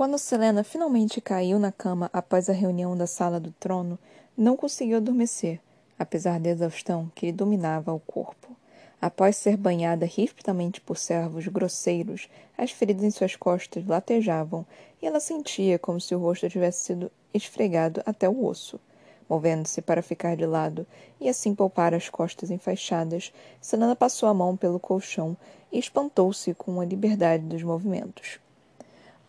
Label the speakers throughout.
Speaker 1: Quando Selena finalmente caiu na cama após a reunião da sala do trono, não conseguiu adormecer, apesar da exaustão que lhe dominava o corpo. Após ser banhada ripidamente por servos grosseiros, as feridas em suas costas latejavam e ela sentia como se o rosto tivesse sido esfregado até o osso. Movendo-se para ficar de lado e assim poupar as costas enfaixadas, Selena passou a mão pelo colchão e espantou-se com a liberdade dos movimentos.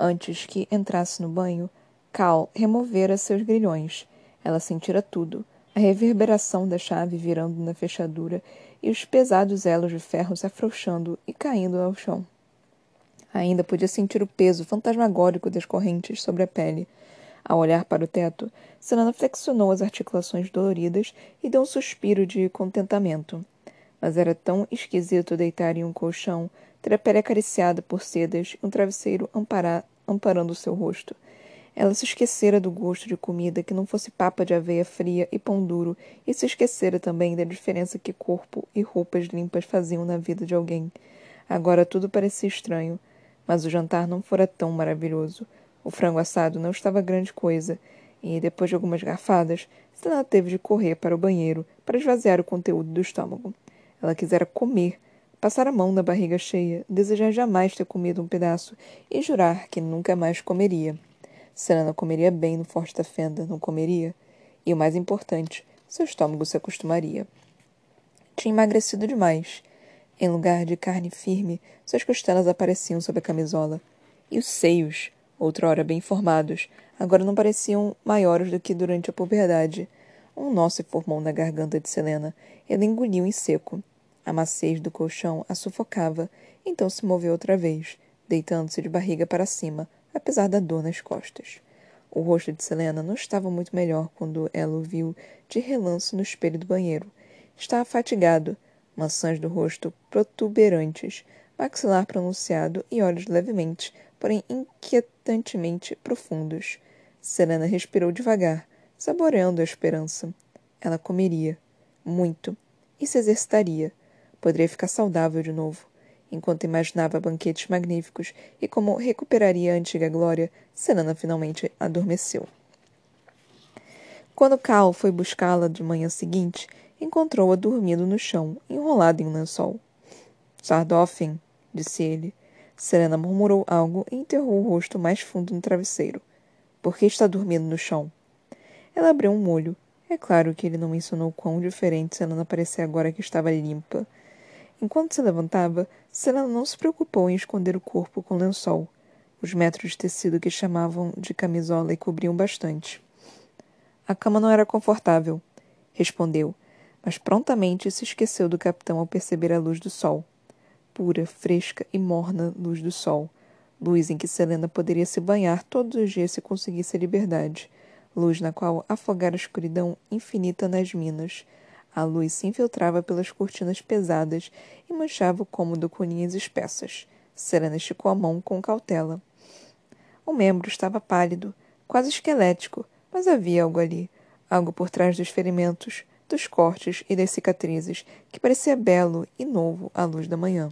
Speaker 1: Antes que entrasse no banho, Cal removera seus grilhões. Ela sentira tudo: a reverberação da chave virando na fechadura e os pesados elos de ferro se afrouxando e caindo ao chão. Ainda podia sentir o peso fantasmagórico das correntes sobre a pele. Ao olhar para o teto, Selena flexionou as articulações doloridas e deu um suspiro de contentamento. Mas era tão esquisito deitar em um colchão, ter a pele acariciada por sedas e um travesseiro amparar, amparando seu rosto. Ela se esquecera do gosto de comida que não fosse papa de aveia fria e pão duro, e se esquecera também da diferença que corpo e roupas limpas faziam na vida de alguém. Agora tudo parecia estranho, mas o jantar não fora tão maravilhoso. O frango assado não estava grande coisa, e, depois de algumas garfadas, Stella teve de correr para o banheiro para esvaziar o conteúdo do estômago. Ela quisera comer, passar a mão na barriga cheia, desejar jamais ter comido um pedaço e jurar que nunca mais comeria. Selena comeria bem no Forte da Fenda, não comeria? E o mais importante, seu estômago se acostumaria. Tinha emagrecido demais. Em lugar de carne firme, suas costelas apareciam sob a camisola. E os seios, outrora bem formados, agora não pareciam maiores do que durante a puberdade. Um nó se formou na garganta de Selena. Ela engoliu em seco. A maciez do colchão a sufocava, então se moveu outra vez, deitando-se de barriga para cima, apesar da dor nas costas. O rosto de Selena não estava muito melhor quando ela o viu de relance no espelho do banheiro. Estava fatigado, maçãs do rosto protuberantes, maxilar pronunciado e olhos levemente, porém inquietantemente profundos. Selena respirou devagar, saboreando a esperança. Ela comeria. Muito. E se exercitaria Poderia ficar saudável de novo. Enquanto imaginava banquetes magníficos e como recuperaria a antiga glória, Selena finalmente adormeceu. Quando Cal foi buscá-la de manhã seguinte, encontrou-a dormindo no chão, enrolada em um lençol. Sardoffen, disse ele. Selena murmurou algo e enterrou o rosto mais fundo no travesseiro. Por que está dormindo no chão? Ela abriu um olho. É claro que ele não mencionou quão diferente Selena parecia agora que estava limpa. Enquanto se levantava, Selena não se preocupou em esconder o corpo com lençol. Os metros de tecido que chamavam de camisola e cobriam bastante. A cama não era confortável, respondeu, mas prontamente se esqueceu do capitão ao perceber a luz do sol. Pura, fresca e morna luz do sol. Luz em que Selena poderia se banhar todos os dias se conseguisse a liberdade. Luz na qual afogar a escuridão infinita nas minas a luz se infiltrava pelas cortinas pesadas e manchava o cômodo com linhas espessas. Serena esticou a mão com cautela. O membro estava pálido, quase esquelético, mas havia algo ali, algo por trás dos ferimentos, dos cortes e das cicatrizes, que parecia belo e novo à luz da manhã.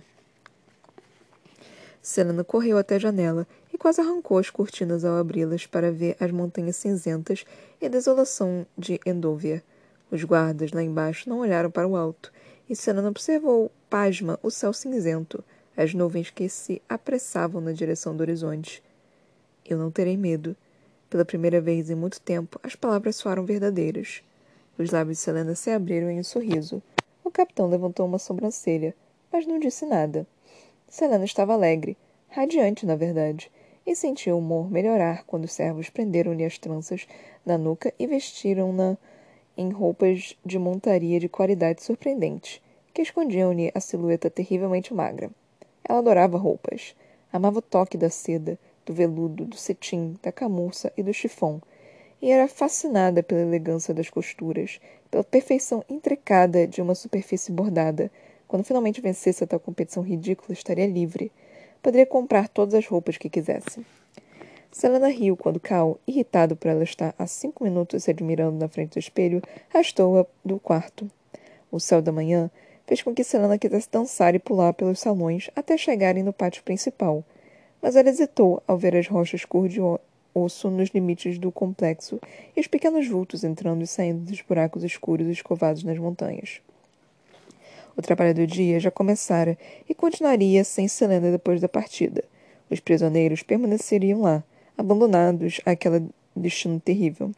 Speaker 1: Selena correu até a janela e quase arrancou as cortinas ao abri-las para ver as montanhas cinzentas e a desolação de Endovia. Os guardas lá embaixo não olharam para o alto, e Selena observou, pasma, o céu cinzento, as nuvens que se apressavam na direção do horizonte. Eu não terei medo. Pela primeira vez em muito tempo, as palavras soaram verdadeiras. Os lábios de Selena se abriram em um sorriso. O capitão levantou uma sobrancelha, mas não disse nada. Selena estava alegre, radiante, na verdade, e sentiu o humor melhorar quando os servos prenderam-lhe as tranças na nuca e vestiram-na em roupas de montaria de qualidade surpreendente, que escondiam-lhe a silhueta terrivelmente magra. Ela adorava roupas. Amava o toque da seda, do veludo, do cetim, da camurça e do chifão, e era fascinada pela elegância das costuras, pela perfeição intricada de uma superfície bordada. Quando finalmente vencesse a tal competição ridícula, estaria livre. Poderia comprar todas as roupas que quisesse. Selena riu quando Cal, irritado por ela estar há cinco minutos se admirando na frente do espelho, arrastou-a do quarto. O céu da manhã fez com que Selena quisesse dançar e pular pelos salões até chegarem no pátio principal. mas ela hesitou ao ver as rochas cor de osso nos limites do complexo e os pequenos vultos entrando e saindo dos buracos escuros escovados nas montanhas. O trabalho do dia já começara e continuaria sem Selena depois da partida. Os prisioneiros permaneceriam lá, abandonados àquele destino terrível.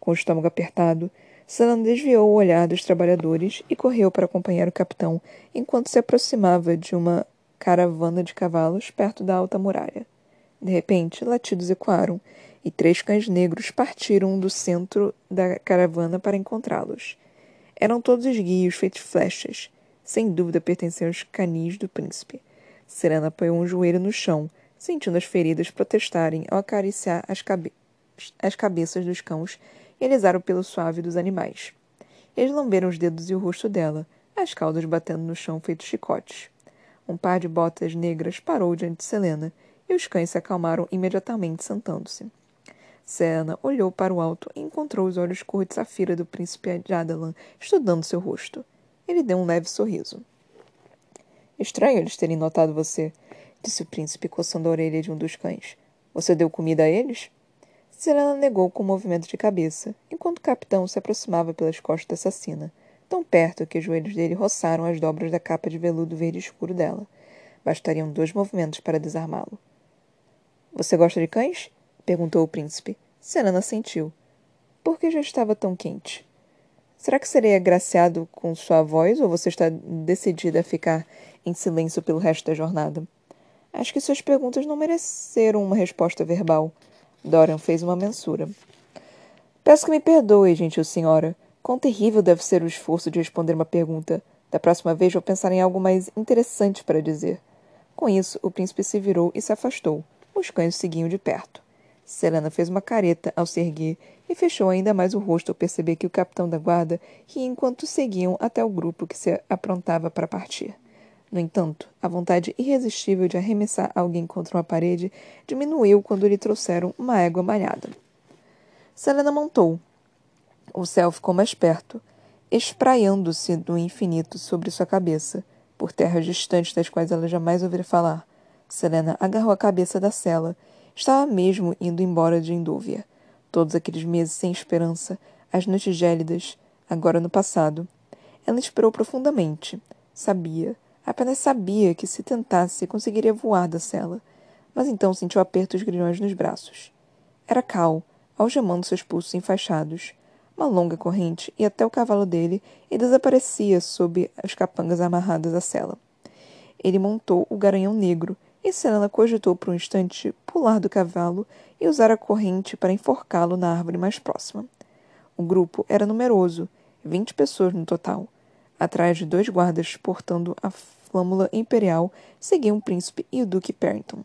Speaker 1: Com o estômago apertado, Selena desviou o olhar dos trabalhadores e correu para acompanhar o capitão enquanto se aproximava de uma caravana de cavalos perto da alta muralha. De repente, latidos ecoaram e três cães negros partiram do centro da caravana para encontrá-los. Eram todos esguios feitos flechas. Sem dúvida pertenciam aos canis do príncipe. Serena apoiou um joelho no chão, sentindo as feridas protestarem ao acariciar as, cabe as cabeças dos cães e alisar o pelo suave dos animais. Eles lamberam os dedos e o rosto dela, as caudas batendo no chão feitos chicotes. Um par de botas negras parou diante de Selena, e os cães se acalmaram imediatamente, sentando-se. Selena olhou para o alto e encontrou os olhos cor de safira do príncipe Jadalan estudando seu rosto. Ele deu um leve sorriso. Estranho eles terem notado você, disse o príncipe, coçando a orelha de um dos cães. Você deu comida a eles? Selena negou com um movimento de cabeça, enquanto o capitão se aproximava pelas costas da assassina, tão perto que os joelhos dele roçaram as dobras da capa de veludo verde escuro dela. Bastariam dois movimentos para desarmá-lo. Você gosta de cães? perguntou o príncipe. Selena sentiu. Por que já estava tão quente? Será que serei agraciado com sua voz ou você está decidida a ficar em silêncio pelo resto da jornada? Acho que suas perguntas não mereceram uma resposta verbal. Dorian fez uma mensura. Peço que me perdoe, gentil senhora. Quão terrível deve ser o esforço de responder uma pergunta. Da próxima vez vou pensar em algo mais interessante para dizer. Com isso, o príncipe se virou e se afastou. Os cães seguiam de perto. Selena fez uma careta ao se erguer e fechou ainda mais o rosto ao perceber que o capitão da guarda ria enquanto seguiam até o grupo que se aprontava para partir. No entanto, a vontade irresistível de arremessar alguém contra uma parede diminuiu quando lhe trouxeram uma égua malhada. Selena montou. O céu ficou mais perto, espraiando-se do infinito sobre sua cabeça, por terras distantes das quais ela jamais ouvira falar. Selena agarrou a cabeça da cela. Estava mesmo indo embora de Indúvia. Todos aqueles meses sem esperança, as noites gélidas, agora no passado. Ela esperou profundamente. Sabia, Apenas sabia que se tentasse conseguiria voar da cela, mas então sentiu apertos grilhões nos braços. Era Cal, algemando seus pulsos enfaixados. Uma longa corrente ia até o cavalo dele e desaparecia sob as capangas amarradas à cela. Ele montou o garanhão negro e Selena cogitou por um instante pular do cavalo e usar a corrente para enforcá-lo na árvore mais próxima. O grupo era numeroso, vinte pessoas no total. Atrás de dois guardas portando a flâmula imperial seguiam o príncipe e o duque Perrington.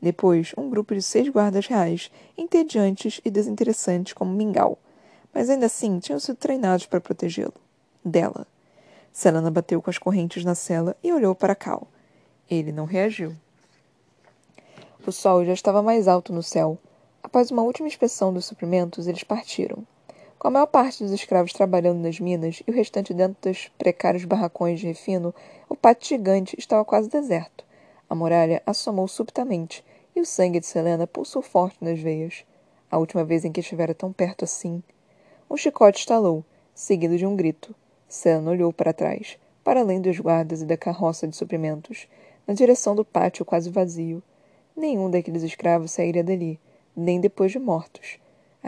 Speaker 1: Depois, um grupo de seis guardas reais, entediantes e desinteressantes como Mingau, mas ainda assim tinham sido treinados para protegê-lo. Dela. Selena bateu com as correntes na cela e olhou para Cal. Ele não reagiu. O sol já estava mais alto no céu. Após uma última inspeção dos suprimentos, eles partiram. Com a maior parte dos escravos trabalhando nas minas e o restante dentro dos precários barracões de refino, o pátio gigante estava quase deserto. A muralha assomou subitamente e o sangue de Selena pulsou forte nas veias. A última vez em que estivera tão perto assim. Um chicote estalou, seguido de um grito. Selena olhou para trás, para além dos guardas e da carroça de suprimentos, na direção do pátio quase vazio. Nenhum daqueles escravos sairia dali, nem depois de mortos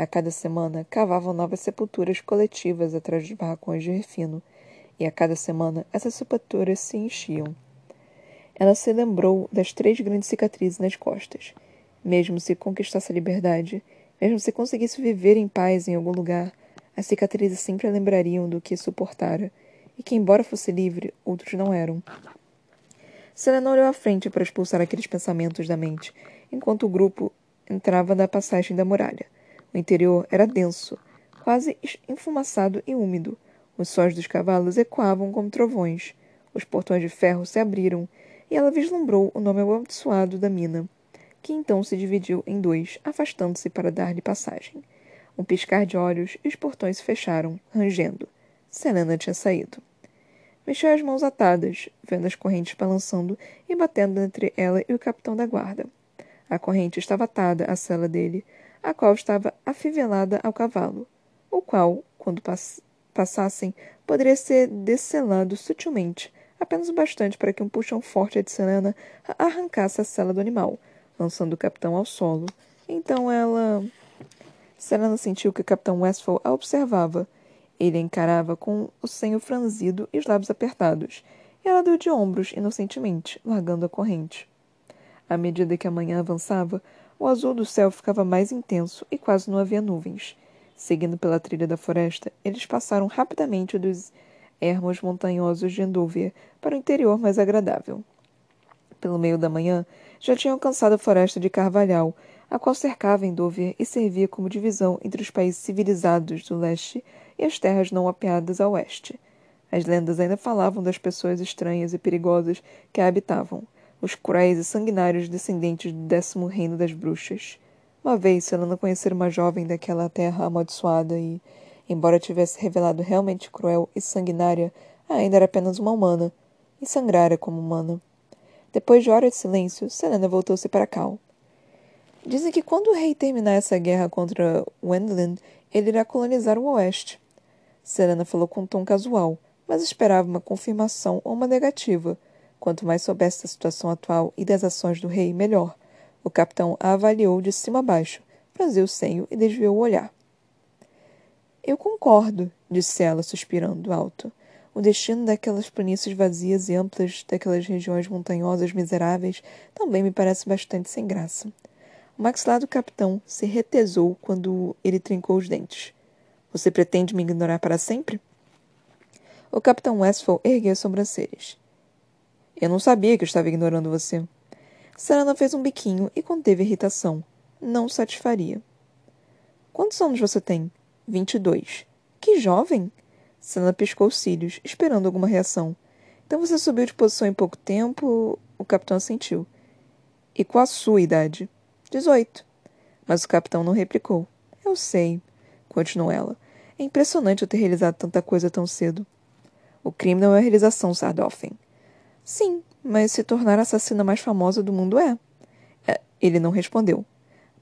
Speaker 1: a cada semana, cavavam novas sepulturas coletivas atrás dos barracões de refino, e a cada semana essas sepulturas se enchiam. Ela se lembrou das três grandes cicatrizes nas costas. Mesmo se conquistasse a liberdade, mesmo se conseguisse viver em paz em algum lugar, as cicatrizes sempre a lembrariam do que suportara, e que, embora fosse livre, outros não eram. Selena olhou à frente para expulsar aqueles pensamentos da mente, enquanto o grupo entrava na passagem da muralha. O interior era denso, quase enfumaçado e úmido. Os sóis dos cavalos ecoavam como trovões. Os portões de ferro se abriram e ela vislumbrou o nome amaldiçoado da mina, que então se dividiu em dois, afastando-se para dar-lhe passagem. Um piscar de olhos e os portões se fecharam, rangendo. Selena tinha saído. Mexeu as mãos atadas, vendo as correntes balançando e batendo entre ela e o capitão da guarda. A corrente estava atada à sela dele, a qual estava afivelada ao cavalo, o qual, quando pass passassem, poderia ser descelado sutilmente, apenas o bastante para que um puxão forte de Selena arrancasse a sela do animal, lançando o capitão ao solo. Então ela. Selena sentiu que o capitão Westphal a observava. Ele a encarava com o senho franzido e os lábios apertados, e ela deu de ombros inocentemente, largando a corrente. À medida que a manhã avançava, o azul do céu ficava mais intenso e quase não havia nuvens. Seguindo pela trilha da floresta, eles passaram rapidamente dos ermos montanhosos de Endúvia para o interior mais agradável. Pelo meio da manhã, já tinham alcançado a floresta de Carvalhal, a qual cercava Endúvia e servia como divisão entre os países civilizados do leste e as terras não apeadas a oeste. As lendas ainda falavam das pessoas estranhas e perigosas que a habitavam os cruéis e sanguinários descendentes do décimo reino das bruxas. Uma vez, Selena conhecera uma jovem daquela terra amaldiçoada e, embora tivesse revelado realmente cruel e sanguinária, ainda era apenas uma humana, e sangrara como humana. Depois de horas de silêncio, Selena voltou-se para Cal. Dizem que quando o rei terminar essa guerra contra Wendland, ele irá colonizar o oeste. Selena falou com um tom casual, mas esperava uma confirmação ou uma negativa – Quanto mais soubesse da situação atual e das ações do rei, melhor. O capitão a avaliou de cima a baixo, franziu o senho e desviou o olhar. Eu concordo, disse ela, suspirando alto. O destino daquelas planícies vazias e amplas, daquelas regiões montanhosas miseráveis, também me parece bastante sem graça. O maxilar do capitão se retesou quando ele trincou os dentes. Você pretende me ignorar para sempre? O capitão Westphal ergueu as sobrancelhas. Eu não sabia que eu estava ignorando você. Serena fez um biquinho e conteve irritação. Não satisfaria. Quantos anos você tem? Vinte e dois. Que jovem! Serena piscou os cílios, esperando alguma reação. Então você subiu de posição em pouco tempo? O capitão assentiu. E qual a sua idade? Dezoito. Mas o capitão não replicou. Eu sei, continuou ela. É impressionante eu ter realizado tanta coisa tão cedo. O crime não é a realização, Sardoffen. Sim, mas se tornar a assassina mais famosa do mundo é. é. Ele não respondeu.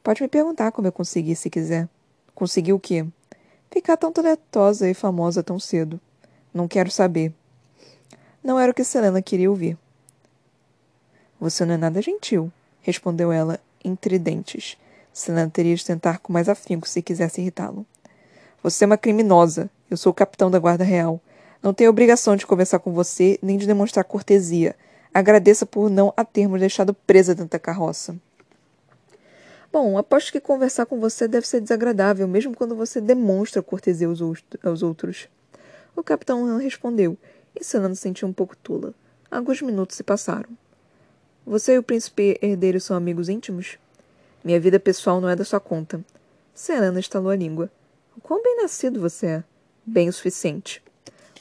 Speaker 1: Pode me perguntar como eu consegui, se quiser. Consegui o quê? Ficar tão talentosa e famosa tão cedo. Não quero saber. Não era o que Selena queria ouvir. Você não é nada gentil, respondeu ela, entre dentes. Selena teria de tentar com mais afinco se quisesse irritá-lo. Você é uma criminosa. Eu sou o capitão da Guarda Real. Não tenho obrigação de conversar com você, nem de demonstrar cortesia. Agradeça por não a termos deixado presa dentro da carroça. Bom, aposto que conversar com você deve ser desagradável, mesmo quando você demonstra cortesia aos, outros. O capitão não respondeu, e Senando sentiu um pouco tula. Alguns minutos se passaram. Você e o príncipe herdeiro são amigos íntimos? Minha vida pessoal não é da sua conta. Serana estalou a língua. O quão bem nascido você é. Bem o suficiente.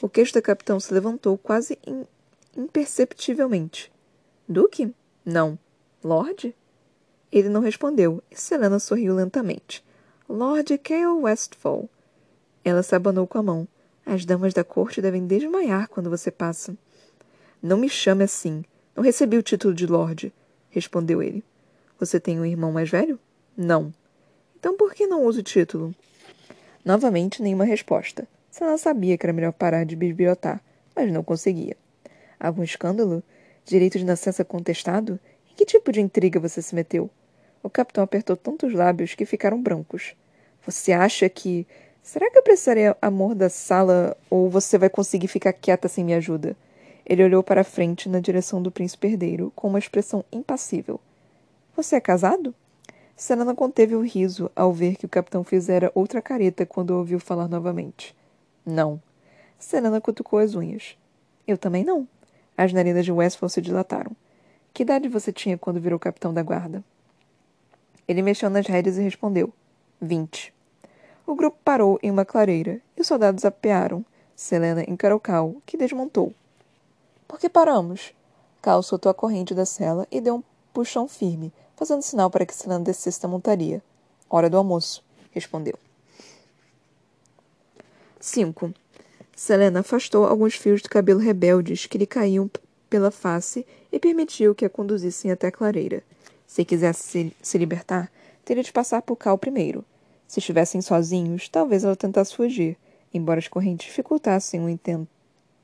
Speaker 1: O queixo da capitão se levantou quase imperceptivelmente. Duque? Não. Lorde? Ele não respondeu, e Selena sorriu lentamente. Lord Cale Westfall. Ela se abanou com a mão. As damas da corte devem desmaiar quando você passa. Não me chame assim. Não recebi o título de Lorde, respondeu ele. Você tem um irmão mais velho? Não. Então por que não usa o título? Novamente, nenhuma resposta. Ela sabia que era melhor parar de bisbilhotar, mas não conseguia. Algum escândalo? Direito de nascença contestado? Em que tipo de intriga você se meteu? O capitão apertou tantos lábios que ficaram brancos. Você acha que. Será que eu precisaria amor da sala ou você vai conseguir ficar quieta sem me ajuda? Ele olhou para frente na direção do príncipe herdeiro com uma expressão impassível. Você é casado? Serena conteve o riso ao ver que o capitão fizera outra careta quando ouviu falar novamente. Não. Selena cutucou as unhas. Eu também não. As narinas de Westphal se dilataram. Que idade você tinha quando virou capitão da guarda? Ele mexeu nas rédeas e respondeu. Vinte. O grupo parou em uma clareira e os soldados apearam. Selena encarou Cal, que desmontou. Por que paramos? Cal soltou a corrente da cela e deu um puxão firme, fazendo sinal para que Selena descesse da montaria. Hora do almoço, respondeu. 5. Selena afastou alguns fios de cabelo rebeldes que lhe caíam pela face e permitiu que a conduzissem até a clareira. Se quisesse se, libertar, teria de passar por Cal primeiro. Se estivessem sozinhos, talvez ela tentasse fugir, embora as correntes dificultassem o.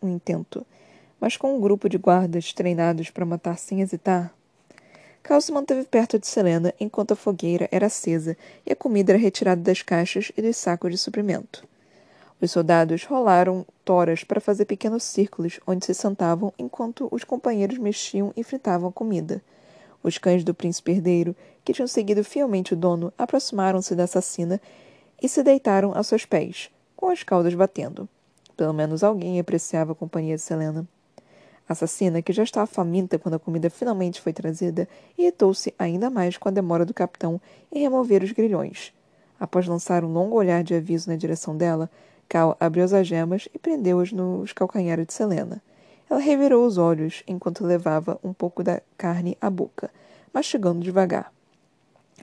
Speaker 1: Um intento. Mas com um grupo de guardas treinados para matar sem hesitar, Cal se manteve perto de Selena enquanto a fogueira era acesa e a comida era retirada das caixas e dos sacos de suprimento. Os soldados rolaram toras para fazer pequenos círculos onde se sentavam enquanto os companheiros mexiam e fritavam a comida. Os cães do príncipe herdeiro, que tinham seguido fielmente o dono, aproximaram-se da assassina e se deitaram a seus pés, com as caudas batendo. Pelo menos alguém apreciava a companhia de Selena. A assassina, que já estava faminta quando a comida finalmente foi trazida, irritou-se ainda mais com a demora do capitão em remover os grilhões. Após lançar um longo olhar de aviso na direção dela, Cal abriu as algemas e prendeu-as nos calcanhares de Selena. Ela revirou os olhos enquanto levava um pouco da carne à boca, mastigando devagar.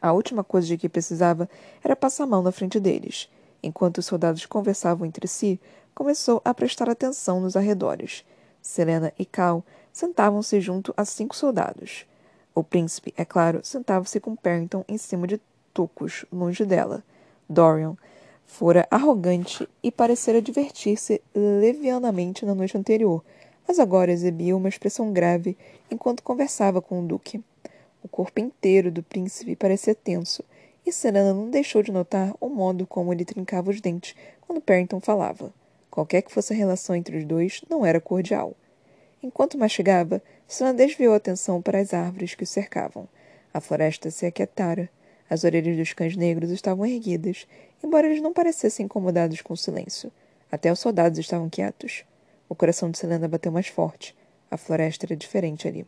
Speaker 1: A última coisa de que precisava era passar a mão na frente deles. Enquanto os soldados conversavam entre si, começou a prestar atenção nos arredores. Selena e Cal sentavam-se junto a cinco soldados. O príncipe, é claro, sentava-se com Perrington em cima de tocos, longe dela. Dorian fora arrogante e parecera divertir-se levianamente na noite anterior, mas agora exibia uma expressão grave enquanto conversava com o duque. O corpo inteiro do príncipe parecia tenso, e Selena não deixou de notar o modo como ele trincava os dentes quando Perrington falava. Qualquer que fosse a relação entre os dois, não era cordial. Enquanto mastigava, Sana desviou a atenção para as árvores que o cercavam. A floresta se aquietara. As orelhas dos cães negros estavam erguidas, embora eles não parecessem incomodados com o silêncio. Até os soldados estavam quietos. O coração de Selena bateu mais forte. A floresta era diferente ali.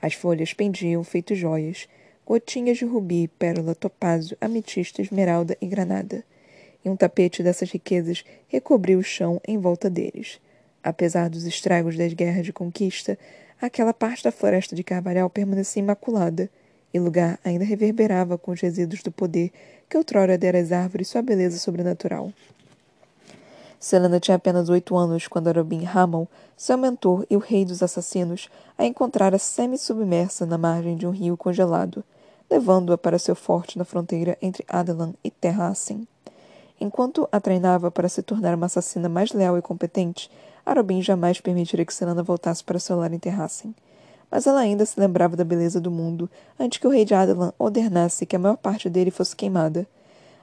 Speaker 1: As folhas pendiam, feitos joias, gotinhas de rubi, pérola, topázio, ametista, esmeralda e granada e um tapete dessas riquezas recobriu o chão em volta deles. Apesar dos estragos das guerras de conquista, aquela parte da floresta de Carvalhal permanecia imaculada, e o lugar ainda reverberava com os resíduos do poder que outrora dera às árvores sua beleza sobrenatural. Selena tinha apenas oito anos quando Arobin Hamon, seu mentor e o rei dos assassinos, a encontrara semi-submersa na margem de um rio congelado, levando-a para seu forte na fronteira entre Adelan e Terra Assim. Enquanto a treinava para se tornar uma assassina mais leal e competente, Arobin jamais permitiria que Selena voltasse para seu lar em Terrassen. Mas ela ainda se lembrava da beleza do mundo antes que o rei de Adelan ordenasse que a maior parte dele fosse queimada.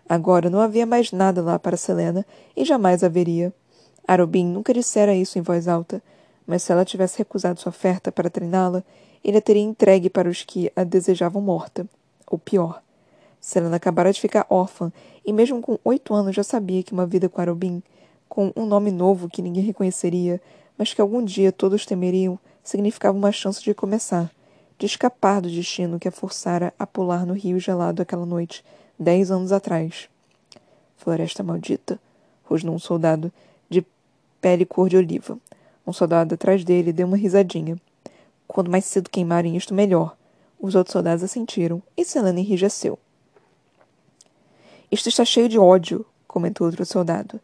Speaker 1: Agora não havia mais nada lá para Selena e jamais haveria. Arobin nunca dissera isso em voz alta, mas se ela tivesse recusado sua oferta para treiná-la, ele a teria entregue para os que a desejavam morta. Ou pior, Selena acabara de ficar órfã e, mesmo com oito anos, já sabia que uma vida com Arobin, com um nome novo que ninguém reconheceria, mas que algum dia todos temeriam, significava uma chance de começar, de escapar do destino que a forçara a pular no rio gelado aquela noite, dez anos atrás. Floresta maldita, rosnou um soldado de pele cor de oliva. Um soldado atrás dele deu uma risadinha. Quanto mais cedo queimarem isto, melhor. Os outros soldados assentiram e Selena enrijeceu. Isto está cheio de ódio, comentou outro soldado.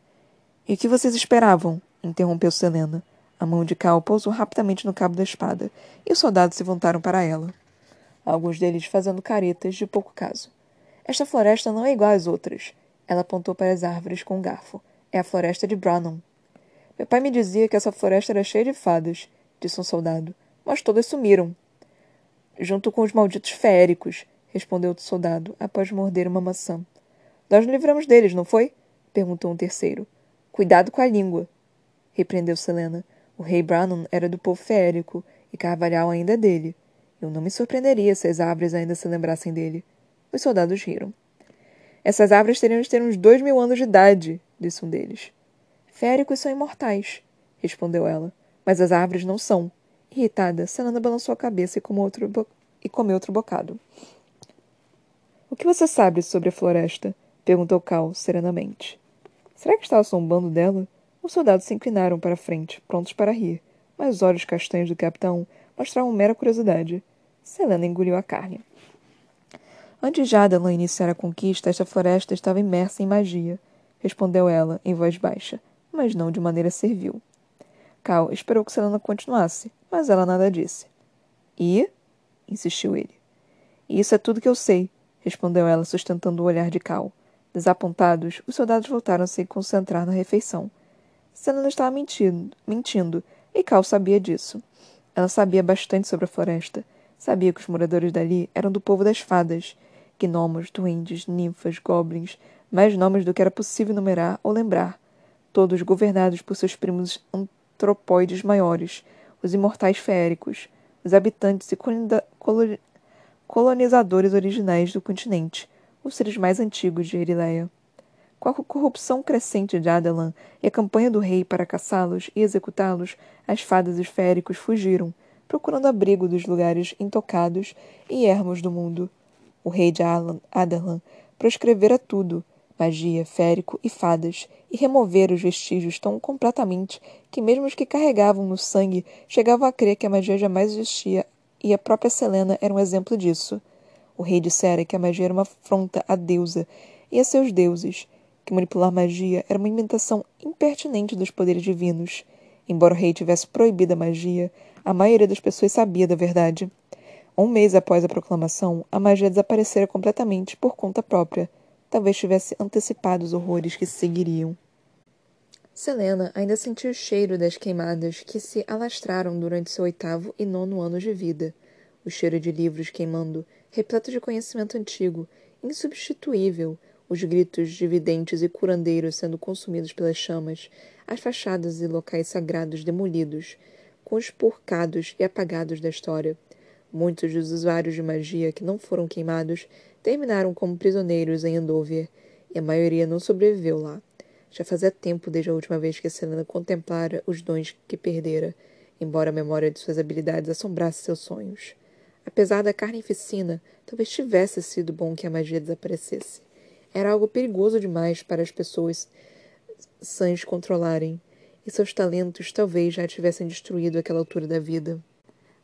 Speaker 1: E o que vocês esperavam? interrompeu Selena. A mão de Cal pousou rapidamente no cabo da espada, e os soldados se voltaram para ela. Alguns deles fazendo caretas de pouco caso. Esta floresta não é igual às outras. Ela apontou para as árvores com um garfo. É a floresta de Brannon. Meu pai me dizia que essa floresta era cheia de fadas, disse um soldado. Mas todas sumiram. Junto com os malditos feéricos, respondeu outro soldado, após morder uma maçã. Nós nos livramos deles, não foi? perguntou um terceiro. Cuidado com a língua, repreendeu Selena. O rei Brannon era do povo férico, e Carvalhal ainda é dele. Eu não me surpreenderia se as árvores ainda se lembrassem dele. Os soldados riram. Essas árvores teriam de ter uns dois mil anos de idade, disse um deles. Féricos são imortais, respondeu ela. Mas as árvores não são. Irritada, Selena balançou a cabeça e comeu outro, e comeu outro bocado. O que você sabe sobre a floresta? Perguntou Cal, serenamente. Será que estava zombando dela? Os soldados se inclinaram para a frente, prontos para rir, mas os olhos castanhos do capitão mostravam mera curiosidade. Selena engoliu a carne. Antes de Adalan iniciar a conquista, esta floresta estava imersa em magia, respondeu ela, em voz baixa, mas não de maneira servil. Cal esperou que Selena continuasse, mas ela nada disse. E? insistiu ele. Isso é tudo que eu sei, respondeu ela, sustentando o olhar de Cal. Desapontados, os soldados voltaram a se concentrar na refeição. Senna estava mentindo, mentindo, e Cal sabia disso. Ela sabia bastante sobre a floresta. Sabia que os moradores dali eram do povo das fadas. Gnomos, duendes, ninfas, goblins, mais nomes do que era possível numerar ou lembrar. Todos governados por seus primos antropoides maiores, os imortais feéricos, os habitantes e colonizadores originais do continente, os seres mais antigos de Erileia. Com a corrupção crescente de Adelan e a campanha do rei para caçá-los e executá-los, as fadas e féricos fugiram, procurando abrigo dos lugares intocados e ermos do mundo. O rei de Adelan proscrevera tudo, magia, férico e fadas, e removera os vestígios tão completamente que mesmo os que carregavam no sangue chegavam a crer que a magia jamais existia, e a própria Selena era um exemplo disso. O rei dissera que a magia era uma afronta à deusa e a seus deuses, que manipular magia era uma imitação impertinente dos poderes divinos. Embora o rei tivesse proibido a magia, a maioria das pessoas sabia da verdade. Um mês após a proclamação, a magia desaparecera completamente por conta própria. Talvez tivesse antecipado os horrores que seguiriam. Selena ainda sentia o cheiro das queimadas que se alastraram durante seu oitavo e nono anos de vida. O cheiro de livros queimando, repleto de conhecimento antigo, insubstituível, os gritos de videntes e curandeiros sendo consumidos pelas chamas, as fachadas e locais sagrados demolidos, conspurcados e apagados da história. Muitos dos usuários de magia que não foram queimados terminaram como prisioneiros em Andover, e a maioria não sobreviveu lá. Já fazia tempo desde a última vez que Selena contemplara os dons que perdera, embora a memória de suas habilidades assombrasse seus sonhos. Apesar da carnificina, talvez tivesse sido bom que a magia desaparecesse. Era algo perigoso demais para as pessoas sãs controlarem, e seus talentos talvez já tivessem destruído aquela altura da vida.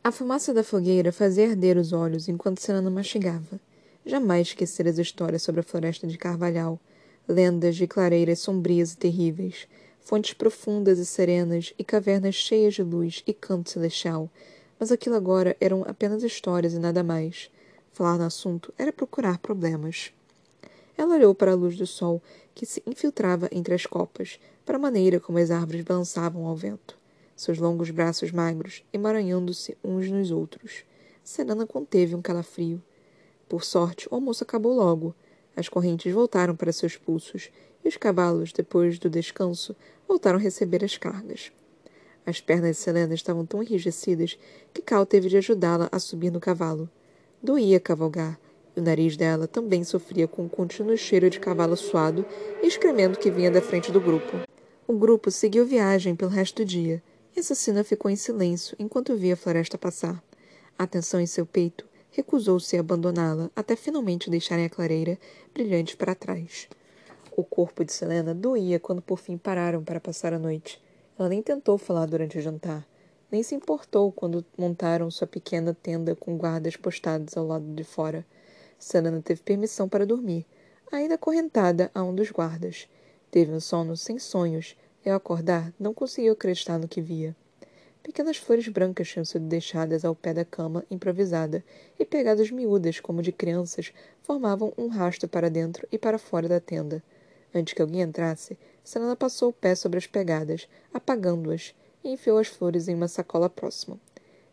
Speaker 1: A fumaça da fogueira fazia arder os olhos enquanto Serena mastigava. Jamais esquecer as histórias sobre a floresta de Carvalhal, lendas de clareiras sombrias e terríveis, fontes profundas e serenas e cavernas cheias de luz e canto celestial. Mas aquilo agora eram apenas histórias e nada mais. Falar no assunto era procurar problemas. Ela olhou para a luz do sol que se infiltrava entre as copas, para a maneira como as árvores balançavam ao vento, seus longos braços magros emaranhando-se uns nos outros. Serana conteve um calafrio. Por sorte, o almoço acabou logo. As correntes voltaram para seus pulsos e os cavalos, depois do descanso, voltaram a receber as cargas. As pernas de Selena estavam tão enrijecidas que Cal teve de ajudá-la a subir no cavalo. Doía cavalgar, o nariz dela também sofria com um contínuo cheiro de cavalo suado e excremento que vinha da frente do grupo. O grupo seguiu viagem pelo resto do dia, e Assassina ficou em silêncio enquanto via a floresta passar. A tensão em seu peito recusou-se a abandoná-la até finalmente deixarem a clareira brilhante para trás. O corpo de Selena doía quando por fim pararam para passar a noite. Ela nem tentou falar durante o jantar, nem se importou quando montaram sua pequena tenda com guardas postados ao lado de fora. Selena teve permissão para dormir, ainda acorrentada a um dos guardas. Teve um sono sem sonhos, e ao acordar não conseguiu acreditar no que via. Pequenas flores brancas tinham sido deixadas ao pé da cama improvisada, e pegadas miúdas, como de crianças, formavam um rasto para dentro e para fora da tenda. Antes que alguém entrasse, Selena passou o pé sobre as pegadas, apagando-as, e enfiou as flores em uma sacola próxima.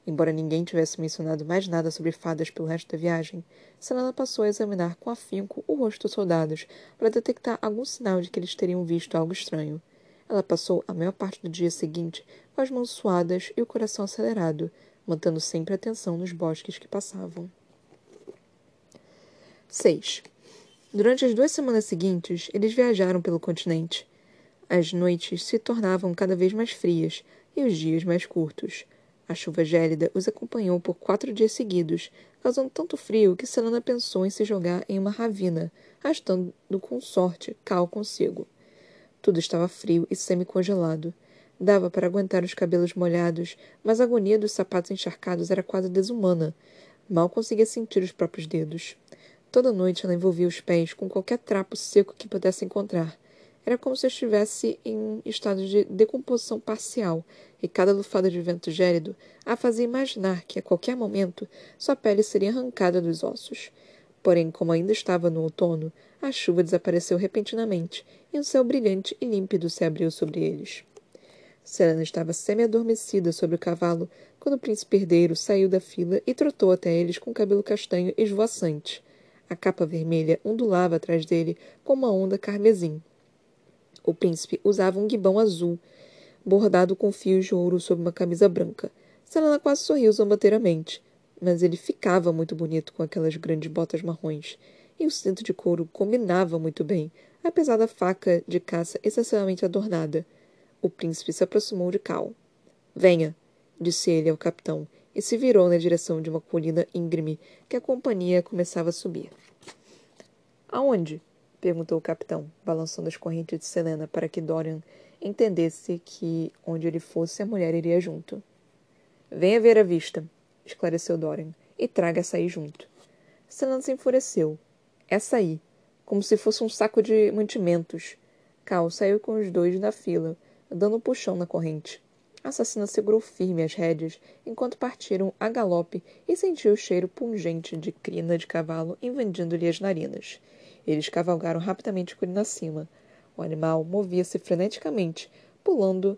Speaker 1: Embora ninguém tivesse mencionado mais nada sobre fadas pelo resto da viagem, Selena passou a examinar com afinco o rosto dos soldados para detectar algum sinal de que eles teriam visto algo estranho. Ela passou a maior parte do dia seguinte com as mãos suadas e o coração acelerado, mantendo sempre atenção nos bosques que passavam. 6. Durante as duas semanas seguintes, eles viajaram pelo continente. As noites se tornavam cada vez mais frias e os dias mais curtos. A chuva gélida os acompanhou por quatro dias seguidos, causando tanto frio que Selena pensou em se jogar em uma ravina, arrastando com sorte Cal consigo. Tudo estava frio e semi-congelado. Dava para aguentar os cabelos molhados, mas a agonia dos sapatos encharcados era quase desumana. Mal conseguia sentir os próprios dedos. Toda noite ela envolvia os pés com qualquer trapo seco que pudesse encontrar. Era como se estivesse em estado de decomposição parcial, e cada lufada de vento gélido a fazia imaginar que, a qualquer momento, sua pele seria arrancada dos ossos. Porém, como ainda estava no outono, a chuva desapareceu repentinamente e um céu brilhante e límpido se abriu sobre eles. Selena estava semi-adormecida sobre o cavalo quando o príncipe herdeiro saiu da fila e trotou até eles com o cabelo castanho esvoaçante. A capa vermelha ondulava atrás dele como uma onda carmesim. O príncipe usava um guibão azul, bordado com fios de ouro sob uma camisa branca. Selena quase sorriu zombateiramente, mas ele ficava muito bonito com aquelas grandes botas marrons, e o cinto de couro combinava muito bem, apesar da faca de caça excessivamente adornada. O príncipe se aproximou de Cal. Venha, disse ele ao capitão, e se virou na direção de uma colina íngreme que a companhia começava a subir. Aonde? Perguntou o capitão, balançando as correntes de Selena para que Dorian entendesse que onde ele fosse a mulher iria junto. Venha ver a vista, esclareceu Dorian, e traga essa aí junto. Selena se enfureceu. Essa aí, como se fosse um saco de mantimentos. Cal saiu com os dois da fila, dando um puxão na corrente. A assassina segurou firme as rédeas enquanto partiram a galope e sentiu o cheiro pungente de crina de cavalo invadindo-lhe as narinas. Eles cavalgaram rapidamente colina acima. O animal movia-se freneticamente, pulando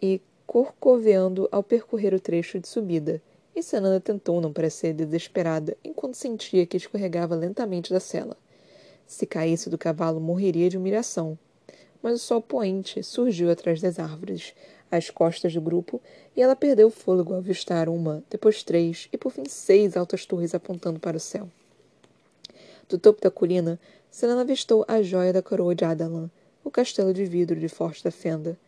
Speaker 1: e corcoveando ao percorrer o trecho de subida, e Sananda tentou não parecer desesperada enquanto sentia que escorregava lentamente da sela. Se caísse do cavalo, morreria de humilhação mas o sol poente surgiu atrás das árvores, às costas do grupo, e ela perdeu o fôlego ao avistar uma, depois três e por fim seis altas torres apontando para o céu. Do topo da colina, Selena avistou a joia da coroa de Adalan, o castelo de vidro de Forte da Fenda.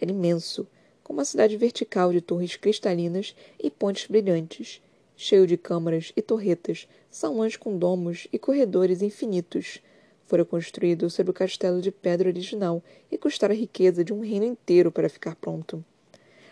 Speaker 1: Era imenso, com uma cidade vertical de torres cristalinas e pontes brilhantes, cheio de câmaras e torretas, salões com domos e corredores infinitos, fora construído sobre o castelo de pedra original e custara a riqueza de um reino inteiro para ficar pronto.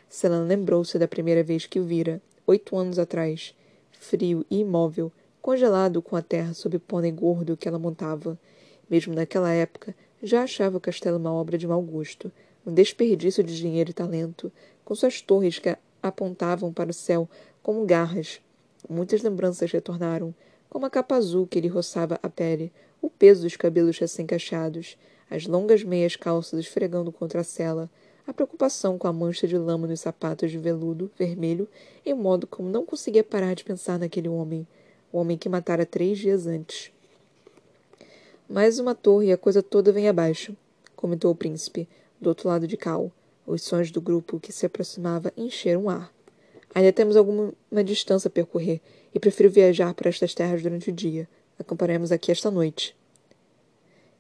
Speaker 1: Selena lembrou-se da primeira vez que o vira, oito anos atrás, frio e imóvel, congelado com a terra sob o pônei gordo que ela montava. Mesmo naquela época, já achava o castelo uma obra de mau gosto, um desperdício de dinheiro e talento, com suas torres que apontavam para o céu como garras. Muitas lembranças retornaram, como a capa azul que lhe roçava a pele, o peso dos cabelos recém-cacheados, as longas meias calças esfregando contra a cela, a preocupação com a mancha de lama nos sapatos de veludo vermelho, em modo como não conseguia parar de pensar naquele homem, o homem que matara três dias antes. Mais uma torre e a coisa toda vem abaixo, comentou o príncipe, do outro lado de Cal. Os sons do grupo que se aproximava encheram o ar. Ainda temos alguma distância a percorrer, e prefiro viajar para estas terras durante o dia. Acamparemos aqui esta noite.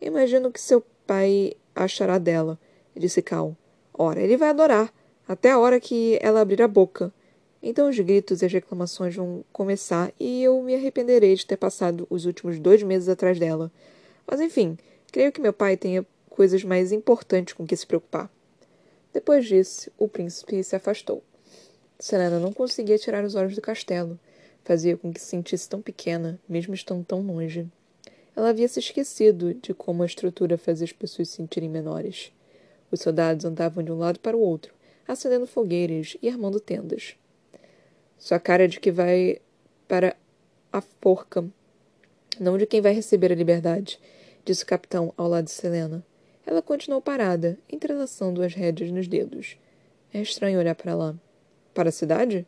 Speaker 1: Imagino que seu pai achará dela, disse Cal. Ora, ele vai adorar, até a hora que ela abrir a boca. Então os gritos e as reclamações vão começar e eu me arrependerei de ter passado os últimos dois meses atrás dela. Mas enfim, creio que meu pai tenha coisas mais importantes com que se preocupar. Depois disso, o príncipe se afastou. Selena não conseguia tirar os olhos do castelo fazia com que se sentisse tão pequena, mesmo estando tão longe. Ela havia se esquecido de como a estrutura fazia as pessoas se sentirem menores. Os soldados andavam de um lado para o outro, acendendo fogueiras e armando tendas. Sua cara é de que vai para a forca, não de quem vai receber a liberdade, disse o capitão ao lado de Selena. Ela continuou parada, entrelaçando as rédeas nos dedos. É estranho olhar para lá. Para a cidade?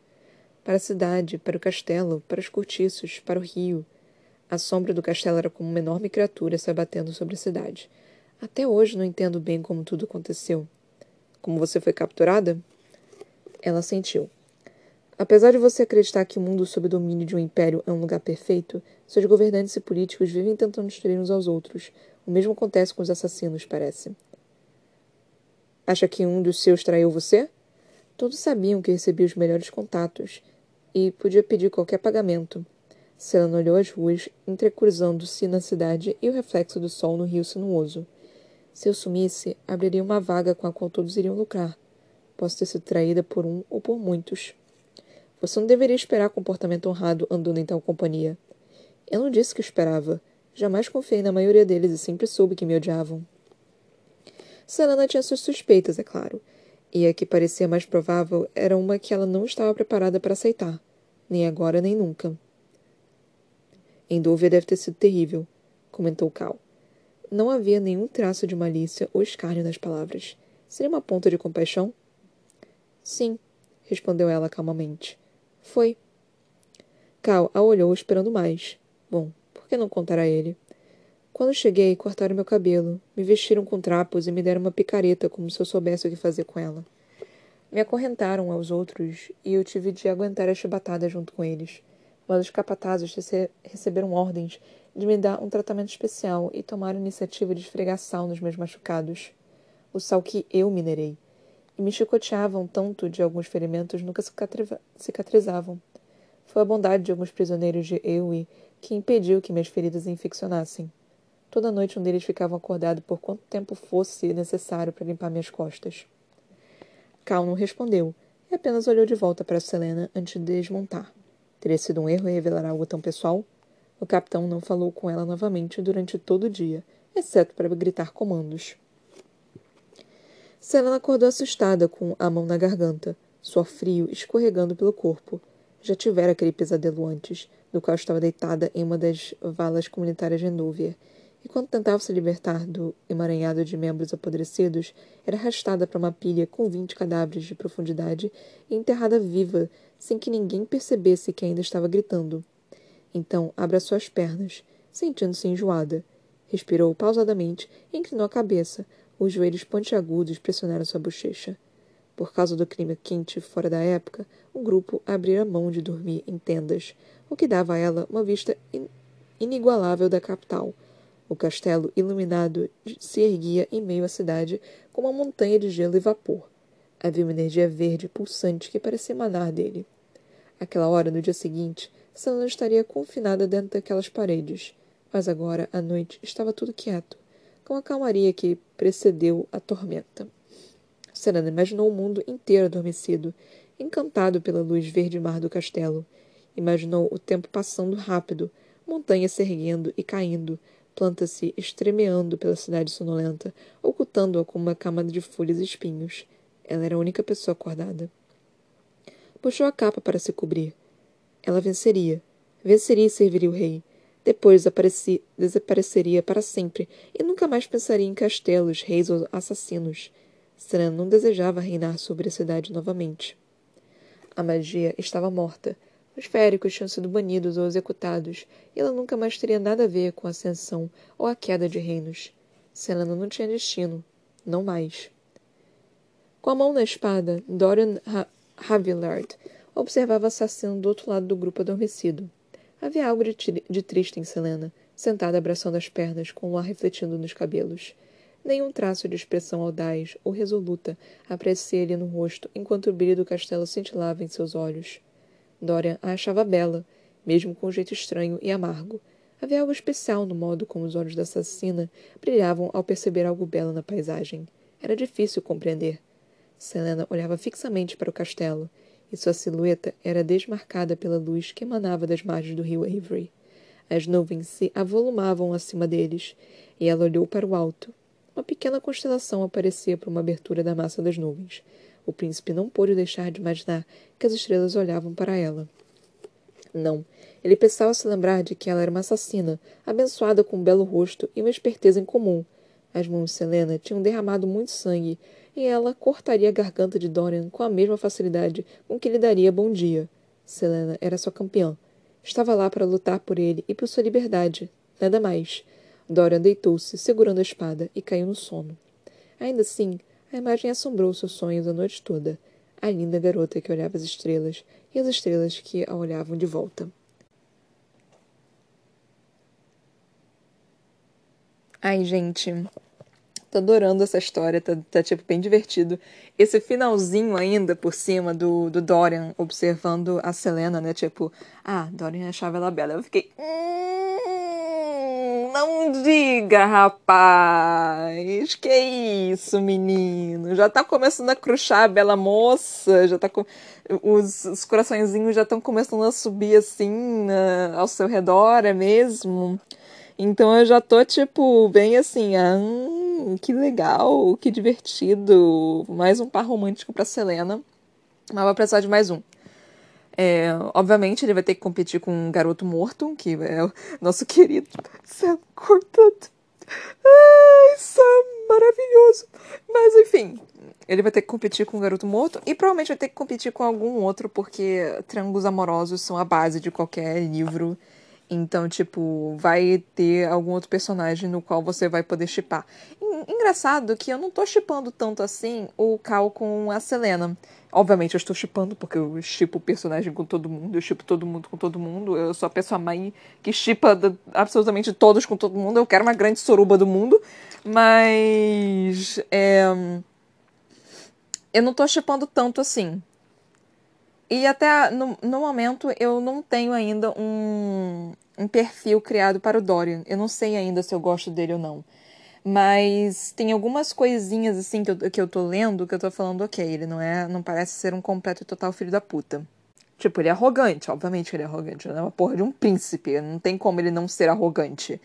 Speaker 1: Para a cidade, para o castelo, para os cortiços, para o rio. A sombra do castelo era como uma enorme criatura se abatendo sobre a cidade. Até hoje não entendo bem como tudo aconteceu. Como você foi capturada? Ela sentiu. Apesar de você acreditar que o mundo sob o domínio de um império é um lugar perfeito, seus governantes e políticos vivem tentando destruir uns aos outros. O mesmo acontece com os assassinos, parece. Acha que um dos seus traiu você? Todos sabiam que recebia os melhores contatos e podia pedir qualquer pagamento. Selena olhou as ruas, entrecruzando-se na cidade e o reflexo do sol no rio sinuoso. Se eu sumisse, abriria uma vaga com a qual todos iriam lucrar. Posso ter sido traída por um ou por muitos. Você não deveria esperar comportamento honrado andando em tal companhia. Eu não disse que esperava. Jamais confiei na maioria deles e sempre soube que me odiavam. Selena tinha suas suspeitas, é claro. E a que parecia mais provável era uma que ela não estava preparada para aceitar. Nem agora, nem nunca. Endovia deve ter sido terrível, comentou Cal. Não havia nenhum traço de malícia ou escárnio nas palavras. Seria uma ponta de compaixão? Sim, respondeu ela calmamente. Foi. Cal a olhou esperando mais. Bom, por que não contar a ele? Quando cheguei, cortaram meu cabelo, me vestiram com trapos e me deram uma picareta como se eu soubesse o que fazer com ela. Me acorrentaram aos outros e eu tive de aguentar a chibatada junto com eles. Mas os capatazes receberam ordens de me dar um tratamento especial e tomaram a iniciativa de esfregar sal nos meus machucados. O sal que eu minerei. E me chicoteavam tanto de alguns ferimentos nunca cicatrizavam. Foi a bondade de alguns prisioneiros de Ewe que impediu que minhas feridas infeccionassem. Toda noite um deles ficava acordado por quanto tempo fosse necessário para limpar minhas costas. Cal não respondeu e apenas olhou de volta para Selena antes de desmontar. Teria sido um erro revelar algo tão pessoal? O capitão não falou com ela novamente durante todo o dia, exceto para gritar comandos. Selena acordou assustada, com a mão na garganta, suor frio escorregando pelo corpo. Já tivera aquele pesadelo antes, do qual estava deitada em uma das valas comunitárias de Endover, e quando tentava se libertar do emaranhado de membros apodrecidos, era arrastada para uma pilha com vinte cadáveres de profundidade e enterrada viva, sem que ninguém percebesse que ainda estava gritando. Então abraçou as pernas, sentindo-se enjoada. Respirou pausadamente e inclinou a cabeça. Os joelhos pontiagudos pressionaram sua bochecha. Por causa do clima quente fora da época, o grupo abrira mão de dormir em tendas, o que dava a ela uma vista in inigualável da capital. O castelo iluminado se erguia em meio à cidade como uma montanha de gelo e vapor. Havia uma energia verde pulsante que parecia emanar dele. Aquela hora, no dia seguinte, Selena estaria confinada dentro daquelas paredes. Mas agora, à noite, estava tudo quieto, com a calmaria que precedeu a tormenta. Selena imaginou o mundo inteiro adormecido, encantado pela luz verde-mar do castelo. Imaginou o tempo passando rápido, montanhas se erguendo e caindo, plantas se estremeando pela cidade sonolenta, ocultando-a com uma camada de folhas e espinhos. Ela era a única pessoa acordada. Puxou a capa para se cobrir. Ela venceria. Venceria e serviria o rei. Depois desapareceria para sempre e nunca mais pensaria em castelos, reis ou assassinos. Serena não desejava reinar sobre a cidade novamente. A magia estava morta. Os féricos tinham sido banidos ou executados, e ela nunca mais teria nada a ver com a ascensão ou a queda de reinos. Selena não tinha destino. Não mais. Com a mão na espada, Dorian Havillard observava o assassino do outro lado do grupo adormecido. Havia algo de, de triste em Selena, sentada abraçando as pernas, com o ar refletindo nos cabelos. Nenhum traço de expressão audaz ou resoluta aparecia-lhe no rosto enquanto o brilho do castelo cintilava em seus olhos. Dorian a achava bela, mesmo com um jeito estranho e amargo. Havia algo especial no modo como os olhos da assassina brilhavam ao perceber algo belo na paisagem. Era difícil compreender. Selena olhava fixamente para o castelo, e sua silhueta era desmarcada pela luz que emanava das margens do rio Avery. As nuvens se avolumavam acima deles, e ela olhou para o alto. Uma pequena constelação aparecia por uma abertura da massa das nuvens. O príncipe não pôde deixar de imaginar que as estrelas olhavam para ela. Não, ele pensava se lembrar de que ela era uma assassina, abençoada com um belo rosto e uma esperteza incomum. As mãos de Selena tinham derramado muito sangue, e ela cortaria a garganta de Dorian com a mesma facilidade com que lhe daria bom dia. Selena era sua campeã. Estava lá para lutar por ele e por sua liberdade. Nada mais. Dorian deitou-se, segurando a espada, e caiu no sono. Ainda assim, a imagem assombrou seus sonhos a noite toda. A linda garota que olhava as estrelas e as estrelas que a olhavam de volta. Ai, gente, Tô adorando essa história, tá, tá, tipo bem divertido. Esse finalzinho ainda por cima do, do Dorian observando a Selena, né? Tipo, ah, Dorian achava ela bela. Eu fiquei. Hum, não diga, rapaz. Que isso, menino? Já tá começando a cruxar a bela moça, já tá com. Os, os coraçõezinhos já estão começando a subir assim uh, ao seu redor, é mesmo? Então eu já tô, tipo, bem assim, ah, hum, que legal, que divertido. Mais um par romântico pra Selena. Mas vai precisar de mais um. É, obviamente, ele vai ter que competir com um garoto morto, que é o nosso querido Sam Cortado. isso é maravilhoso. Mas, enfim, ele vai ter que competir com um garoto morto e provavelmente vai ter que competir com algum outro, porque triângulos amorosos são a base de qualquer livro então, tipo, vai ter algum outro personagem no qual você vai poder chipar. Engraçado que eu não tô chipando tanto assim o Cal com a Selena. Obviamente eu estou chipando, porque eu chipo o personagem com todo mundo, eu chipo todo mundo com todo mundo. Eu sou a pessoa mãe que chipa absolutamente todos com todo mundo. Eu quero uma grande soruba do mundo. Mas. É, eu não tô chipando tanto assim. E até no, no momento eu não tenho ainda um, um perfil criado para o Dorian. Eu não sei ainda se eu gosto dele ou não. Mas tem algumas coisinhas assim que eu, que eu tô lendo que eu tô falando, ok, ele não é. não parece ser um completo e total filho da puta. Tipo, ele é arrogante, obviamente que ele é arrogante. Ele é uma porra de um príncipe. Não tem como ele não ser arrogante.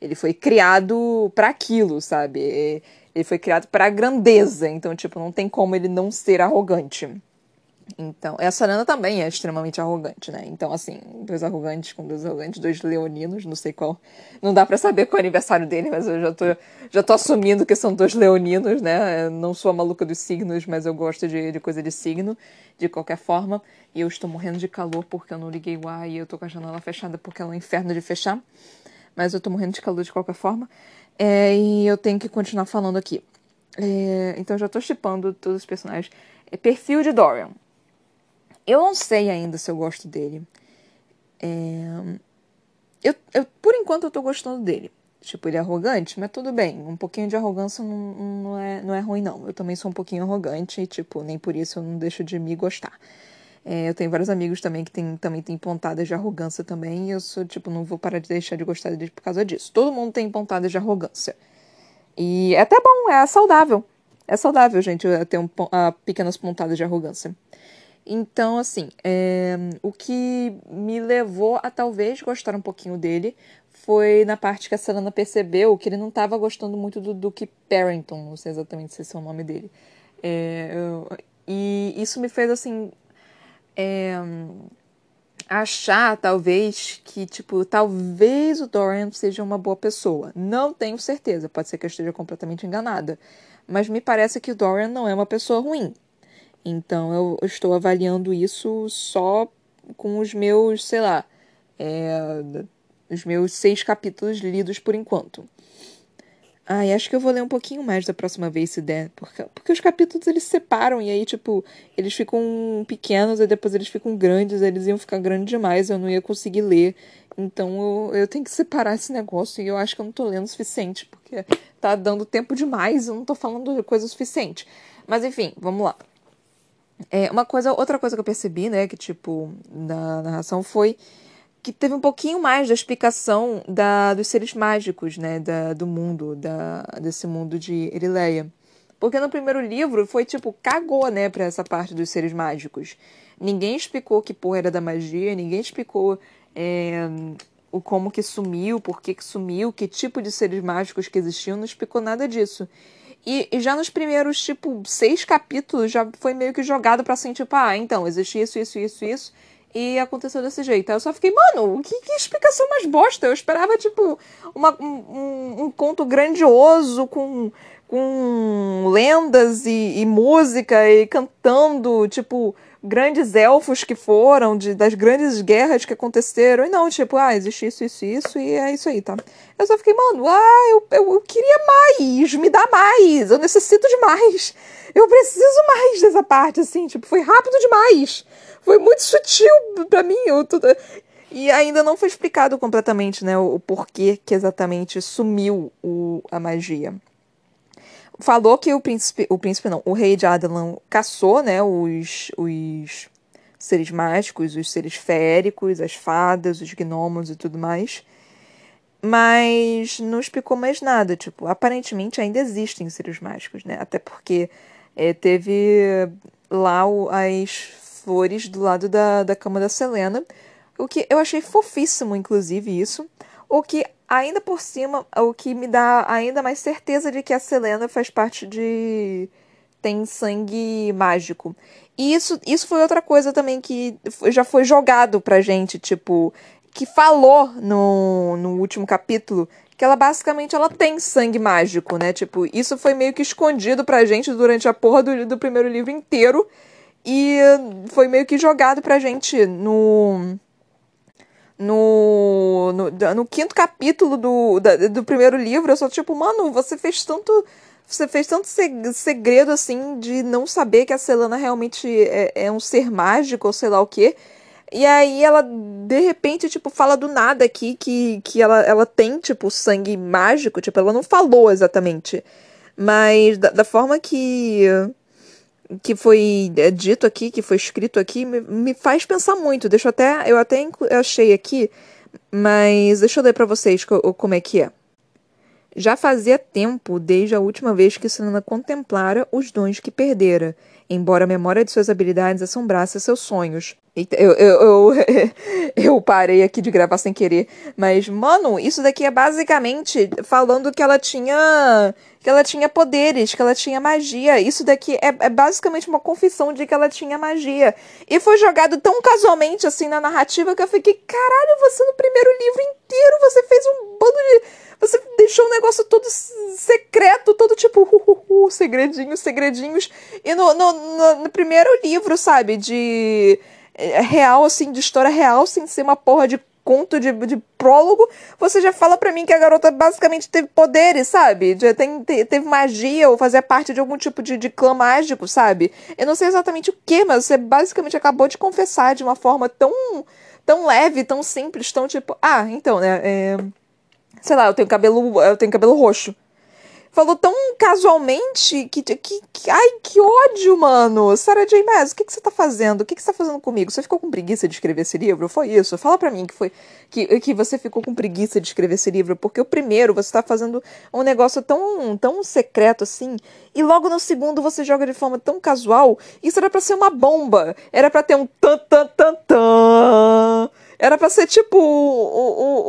Speaker 1: Ele foi criado para aquilo, sabe? Ele foi criado para grandeza. Então, tipo, não tem como ele não ser arrogante. Então, essa Nana também é extremamente arrogante, né? Então, assim, dois arrogantes com dois arrogantes, dois leoninos, não sei qual. Não dá para saber qual é o aniversário dele, mas eu já tô, já tô assumindo que são dois leoninos, né? Eu não sou a maluca dos signos, mas eu gosto de, de coisa de signo, de qualquer forma. E eu estou morrendo de calor porque eu não liguei o ar e eu tô com a janela fechada porque é um inferno de fechar. Mas eu tô morrendo de calor de qualquer forma. É, e eu tenho que continuar falando aqui. É, então, já tô chipando todos os personagens. É perfil de Dorian. Eu não sei ainda se eu gosto dele. É... Eu, eu, por enquanto eu tô gostando dele. Tipo, ele é arrogante, mas tudo bem. Um pouquinho de arrogância não, não, é, não é ruim, não. Eu também sou um pouquinho arrogante e, tipo, nem por isso eu não deixo de me gostar. É, eu tenho vários amigos também que tem, também tem pontadas de arrogância também. E eu sou, tipo, não vou parar de deixar de gostar deles por causa disso. Todo mundo tem pontadas de arrogância. E é até bom, é saudável. É saudável, gente, ter um, uh, pequenas pontadas de arrogância. Então, assim, é, o que me levou a talvez gostar um pouquinho dele foi na parte que a Selena percebeu que ele não estava gostando muito do Duke Parrington, não sei exatamente se esse é o nome dele. É, e isso me fez, assim, é, achar, talvez, que, tipo, talvez o Dorian seja uma boa pessoa. Não tenho certeza, pode ser que eu esteja completamente enganada. Mas me parece que o Dorian não é uma pessoa ruim. Então eu estou avaliando isso só com os meus, sei lá, é, os meus seis capítulos lidos por enquanto. Ah, e acho que eu vou ler um pouquinho mais da próxima vez, se der. Porque, porque os capítulos eles se separam e aí, tipo, eles ficam pequenos e depois eles ficam grandes, eles iam ficar grandes demais, eu não ia conseguir ler. Então eu, eu tenho que separar esse negócio e eu acho que eu não tô lendo o suficiente, porque tá dando tempo demais, eu não tô falando coisa suficiente. Mas enfim, vamos lá. É, uma coisa, outra coisa que eu percebi, né, que tipo, na narração foi que teve um pouquinho mais da explicação da, dos seres mágicos, né, da, do mundo, da, desse mundo de Erileia. Porque no primeiro livro foi tipo, cagou, né, pra essa parte dos seres mágicos. Ninguém explicou que porra era da magia, ninguém explicou é, o como que sumiu, por que que sumiu, que tipo de seres mágicos que existiam, não explicou nada disso. E, e, já nos primeiros, tipo, seis capítulos, já foi meio que jogado pra assim, tipo, ah, então, existe isso, isso, isso, isso. E aconteceu desse jeito. Aí eu só fiquei, mano, que, que explicação mais bosta. Eu esperava, tipo, uma, um, um conto grandioso com, com lendas e, e música e cantando, tipo, grandes elfos que foram, de, das grandes guerras que aconteceram. E não, tipo, ah, existe isso, isso, isso, e é isso aí, tá? Eu só fiquei, mano, ah, eu, eu, eu queria mais, me dá mais, eu necessito de mais. Eu preciso mais dessa parte, assim, tipo, foi rápido demais. Foi muito sutil pra mim. Eu, tudo... E ainda não foi explicado completamente, né, o, o porquê que exatamente sumiu o, a magia falou que o príncipe, o príncipe não, o rei de Adelan caçou, né, os, os seres mágicos, os seres féricos, as fadas, os gnomos e tudo mais. Mas não explicou mais nada, tipo, aparentemente ainda existem seres mágicos, né? Até porque é, teve lá o, as flores do lado da, da cama da Selena, o que eu achei fofíssimo, inclusive, isso. o que ainda por cima, o que me dá ainda mais certeza de que a Selena faz parte de tem sangue mágico. E isso, isso foi outra coisa também que já foi jogado pra gente, tipo, que falou no, no último capítulo que ela basicamente ela tem sangue mágico, né? Tipo, isso foi meio que escondido pra gente durante a porra do, do primeiro livro inteiro. E foi meio que jogado pra gente no. No, no, no quinto capítulo do, da, do primeiro livro, eu sou tipo, mano, você fez tanto. Você fez tanto segredo assim de não saber que a Selana realmente é, é um ser mágico ou sei lá o que. E aí ela, de repente, tipo, fala do nada aqui que, que ela, ela tem, tipo, sangue mágico. Tipo, ela não falou exatamente. Mas da, da forma que que foi é, dito aqui, que foi escrito aqui, me, me faz pensar muito. Deixa eu até. Eu até achei aqui, mas deixa eu ler para vocês como é que é. Já fazia tempo desde a última vez que Selena contemplara os dons que perdera, embora a memória de suas habilidades assombrasse seus sonhos. Eu, eu, eu, eu, parei aqui de gravar sem querer. Mas, mano, isso daqui é basicamente falando que ela tinha. Que ela tinha poderes, que ela tinha magia. Isso daqui é, é basicamente uma confissão de que ela tinha magia. E foi jogado tão casualmente assim na narrativa que eu fiquei, caralho, você no primeiro livro inteiro você fez um bando de. Você deixou um negócio todo secreto, todo tipo, uh, uh, uh, segredinhos, segredinhos. E no, no, no, no primeiro livro, sabe, de é, real, assim, de história real, sem ser uma porra de conto de, de prólogo, você já fala pra mim que a garota basicamente teve poderes, sabe? Já tem, te, teve magia ou fazia parte de algum tipo de, de clã mágico, sabe? Eu não sei exatamente o que, mas você basicamente acabou de confessar de uma forma tão, tão leve, tão simples, tão tipo, ah, então, né? É, sei lá, eu tenho cabelo, eu tenho cabelo roxo falou tão casualmente que, que, que, ai, que ódio, mano. Sarah J. Maas, o que, que você tá fazendo? O que, que você tá fazendo comigo? Você ficou com preguiça de escrever esse livro? Foi isso? Fala pra mim que foi que, que você ficou com preguiça de escrever esse livro, porque o primeiro você tá fazendo um negócio tão, tão secreto assim, e logo no segundo você joga de forma tão casual. Isso era para ser uma bomba. Era para ter um tan tan tan tan era para ser tipo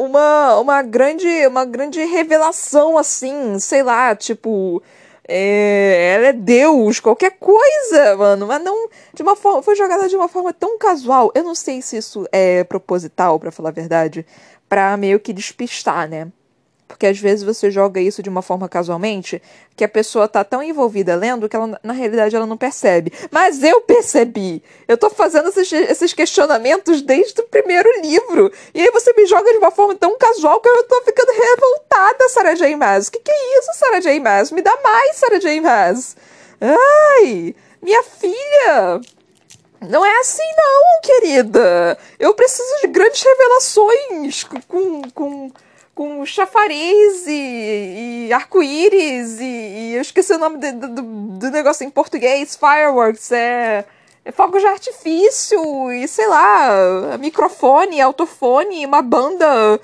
Speaker 1: uma, uma grande uma grande revelação assim, sei lá, tipo é, ela é Deus, qualquer coisa, mano, mas não de uma forma foi jogada de uma forma tão casual. Eu não sei se isso é proposital, para falar a verdade, para meio que despistar, né? Porque às vezes você joga isso de uma forma casualmente, que a pessoa tá tão envolvida lendo que ela, na realidade ela não percebe. Mas eu percebi! Eu tô fazendo esses, esses questionamentos desde o primeiro livro. E aí você me joga de uma forma tão casual que eu tô ficando revoltada, Sarah J. Maas. O que, que é isso, Sarah J. Maas? Me dá mais, Sarah J. Maas. Ai! Minha filha! Não é assim não, querida! Eu preciso de grandes revelações com... com com chafariz e, e arco-íris e, e, eu esqueci o nome de, do, do negócio em português, fireworks, é, é fogo de artifício e sei lá, microfone, autofone, uma banda,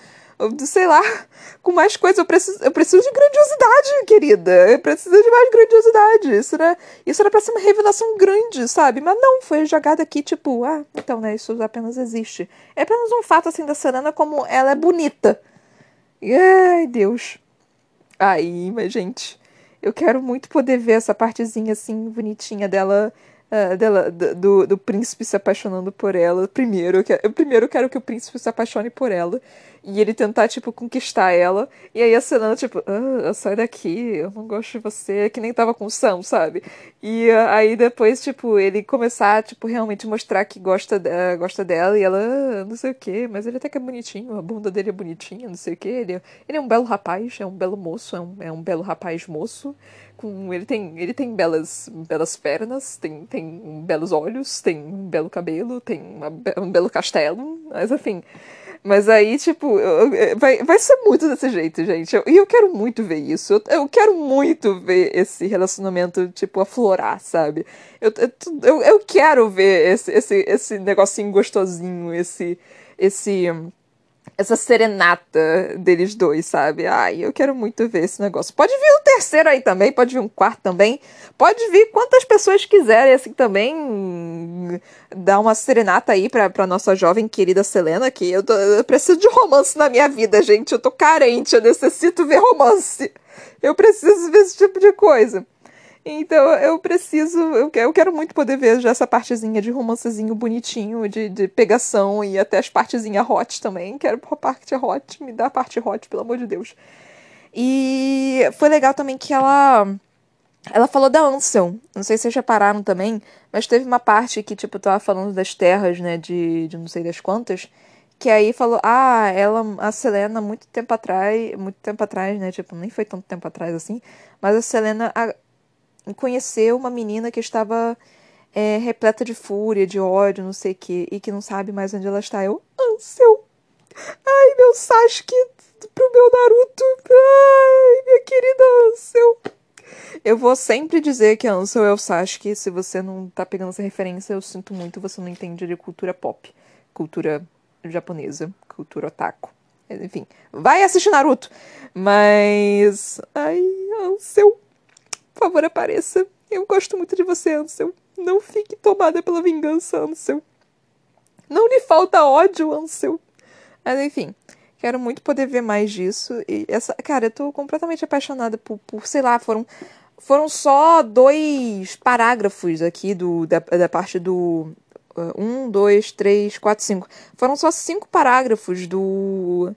Speaker 1: sei lá, com mais coisa. Eu preciso, eu preciso de grandiosidade, querida. Eu preciso de mais grandiosidade. Isso era, isso era pra ser uma revelação grande, sabe? Mas não, foi jogada aqui, tipo, ah, então, né, isso apenas existe. É apenas um fato, assim, da Serena como ela é bonita Ai, Deus. Aí, mas gente, eu quero muito poder ver essa partezinha assim bonitinha dela uh, dela, do, do príncipe se apaixonando por ela. Primeiro, eu, primeiro quero que o príncipe se apaixone por ela. E ele tentar, tipo, conquistar ela. E aí a Selena, tipo, ah, sai daqui, eu não gosto de você. Que nem tava com o Sam, sabe? E uh, aí depois, tipo, ele começar, tipo, realmente mostrar que gosta, uh, gosta dela. E ela, ah, não sei o que, mas ele até que é bonitinho, a bunda dele é bonitinha, não sei o que. Ele, ele é um belo rapaz, é um belo moço, é um, é um belo rapaz moço com ele tem ele tem belas belas pernas tem tem belos olhos tem um belo cabelo tem uma, um belo castelo mas enfim. Mas aí tipo vai, vai ser muito desse jeito gente. E eu, eu, quero muito ver isso. Eu, eu, quero muito ver esse relacionamento tipo aflorar sabe? Eu, eu, eu quero ver esse, esse esse negocinho gostosinho esse esse essa serenata deles dois, sabe? Ai, eu quero muito ver esse negócio. Pode vir um terceiro aí também, pode vir um quarto também. Pode vir quantas pessoas quiserem, assim, também. Dar uma serenata aí pra, pra nossa jovem querida Selena, que eu, tô, eu preciso de romance na minha vida, gente. Eu tô carente, eu necessito ver romance. Eu preciso ver esse tipo de coisa. Então eu preciso, eu quero, eu quero muito poder ver já essa partezinha de romancezinho bonitinho, de, de pegação e até as partezinhas hot também. Quero a parte hot, me dá a parte hot, pelo amor de Deus. E foi legal também que ela. Ela falou da Ansel. Não sei se vocês repararam também, mas teve uma parte que, tipo, tava falando das terras, né, de, de não sei das quantas. Que aí falou, ah, ela, a Selena, muito tempo atrás, muito tempo atrás, né? Tipo, nem foi tanto tempo atrás assim, mas a Selena conheceu uma menina que estava é, repleta de fúria, de ódio, não sei o que, e que não sabe mais onde ela está. Eu, Ansel! Ai, meu Sasuke pro meu Naruto! Ai, minha querida Ansel! Eu vou sempre dizer que Ansel é o Sasuke. Se você não tá pegando essa referência, eu sinto muito, você não entende de cultura pop, cultura japonesa, cultura otaku. Enfim, vai assistir Naruto! Mas. Ai, Ansel! Por favor, apareça. Eu gosto muito de você, Ansel. Não fique tomada pela vingança, Ansel. Não lhe falta ódio, Ansel. Mas enfim, quero muito poder ver mais disso. E essa, cara, eu tô completamente apaixonada por, por sei lá, foram foram só dois parágrafos aqui do da, da parte do uh, um, dois, três, quatro, cinco. Foram só cinco parágrafos do